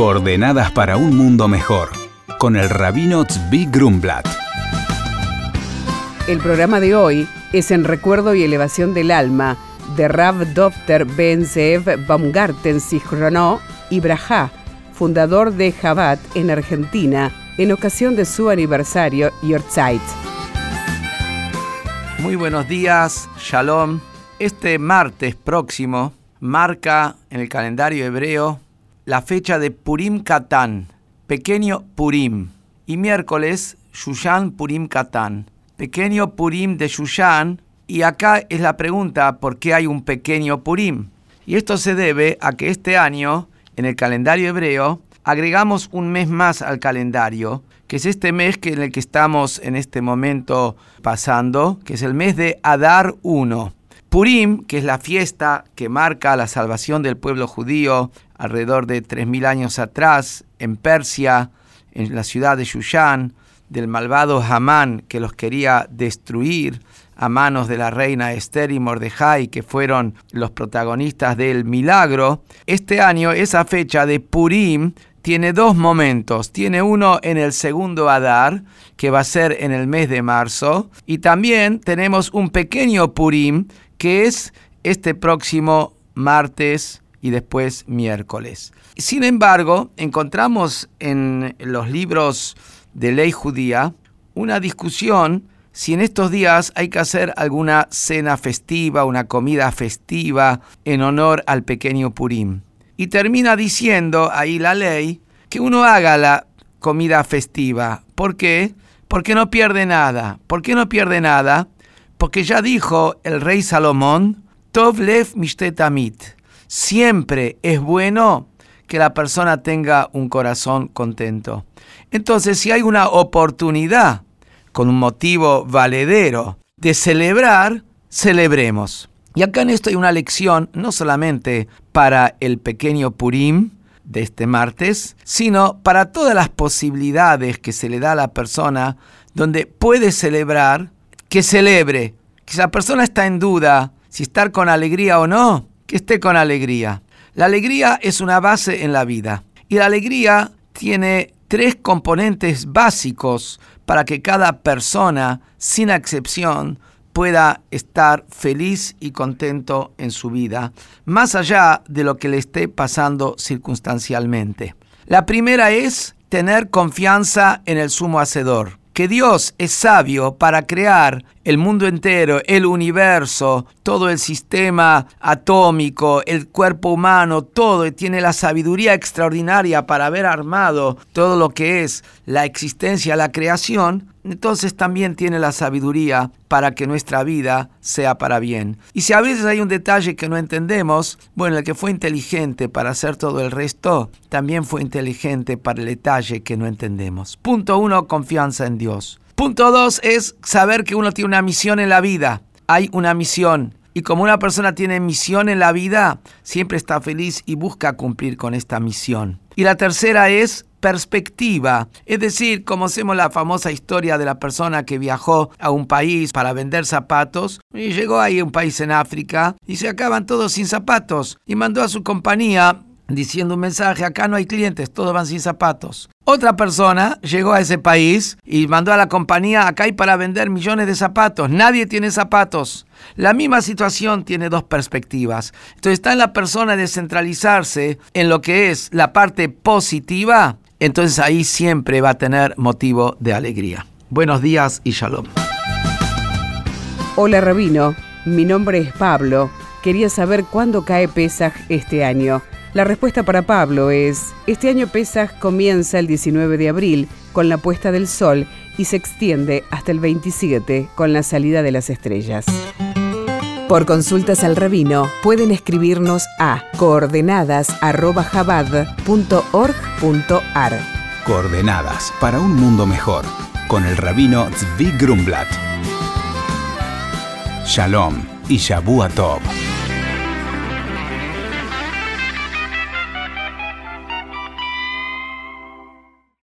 Coordenadas para un mundo mejor, con el rabino Tzvi Grumblat. El programa de hoy es en recuerdo y elevación del alma de Rav Dofter Ben Zeev Baumgarten Sichrono y fundador de Jabat en Argentina, en ocasión de su aniversario Yortzeit. Muy buenos días, Shalom. Este martes próximo marca en el calendario hebreo la fecha de Purim Katán, pequeño Purim, y miércoles Shushan Purim Katán, pequeño Purim de Shushan, y acá es la pregunta por qué hay un pequeño Purim. Y esto se debe a que este año, en el calendario hebreo, agregamos un mes más al calendario, que es este mes que en el que estamos en este momento pasando, que es el mes de Adar 1. Purim, que es la fiesta que marca la salvación del pueblo judío alrededor de 3.000 años atrás, en Persia, en la ciudad de Shushan, del malvado Hamán que los quería destruir a manos de la reina Esther y Mordejai, que fueron los protagonistas del milagro. Este año, esa fecha de Purim, tiene dos momentos. Tiene uno en el segundo Adar, que va a ser en el mes de marzo, y también tenemos un pequeño Purim, que es este próximo martes y después miércoles. Sin embargo, encontramos en los libros de ley judía una discusión si en estos días hay que hacer alguna cena festiva, una comida festiva en honor al pequeño Purim. Y termina diciendo ahí la ley que uno haga la comida festiva. ¿Por qué? Porque no pierde nada. ¿Por qué no pierde nada? Porque ya dijo el rey Salomón, Tov lev mishtetamit. Siempre es bueno que la persona tenga un corazón contento. Entonces, si hay una oportunidad con un motivo valedero de celebrar, celebremos. Y acá en esto hay una lección no solamente para el pequeño Purim de este martes, sino para todas las posibilidades que se le da a la persona donde puede celebrar que celebre. Que si la persona está en duda si estar con alegría o no, que esté con alegría. La alegría es una base en la vida y la alegría tiene tres componentes básicos para que cada persona, sin excepción, pueda estar feliz y contento en su vida, más allá de lo que le esté pasando circunstancialmente. La primera es tener confianza en el sumo hacedor que Dios es sabio para crear el mundo entero, el universo, todo el sistema atómico, el cuerpo humano, todo, y tiene la sabiduría extraordinaria para haber armado todo lo que es la existencia, la creación, entonces también tiene la sabiduría para que nuestra vida sea para bien. Y si a veces hay un detalle que no entendemos, bueno, el que fue inteligente para hacer todo el resto, también fue inteligente para el detalle que no entendemos. Punto uno, confianza en Dios. Punto dos es saber que uno tiene una misión en la vida. Hay una misión. Y como una persona tiene misión en la vida, siempre está feliz y busca cumplir con esta misión. Y la tercera es perspectiva. Es decir, como hacemos la famosa historia de la persona que viajó a un país para vender zapatos y llegó ahí a un país en África y se acaban todos sin zapatos y mandó a su compañía diciendo un mensaje, acá no hay clientes, todos van sin zapatos. Otra persona llegó a ese país y mandó a la compañía, acá hay para vender millones de zapatos, nadie tiene zapatos. La misma situación tiene dos perspectivas. Entonces está en la persona descentralizarse en lo que es la parte positiva entonces ahí siempre va a tener motivo de alegría. Buenos días y shalom. Hola Rabino, mi nombre es Pablo. Quería saber cuándo cae Pesaj este año. La respuesta para Pablo es, este año Pesaj comienza el 19 de abril con la puesta del sol y se extiende hasta el 27 con la salida de las estrellas. Por consultas al rabino pueden escribirnos a coordenadas@jabad.org.ar. Coordenadas para un mundo mejor con el rabino Zvi Grumblat. Shalom y Shabu Tov.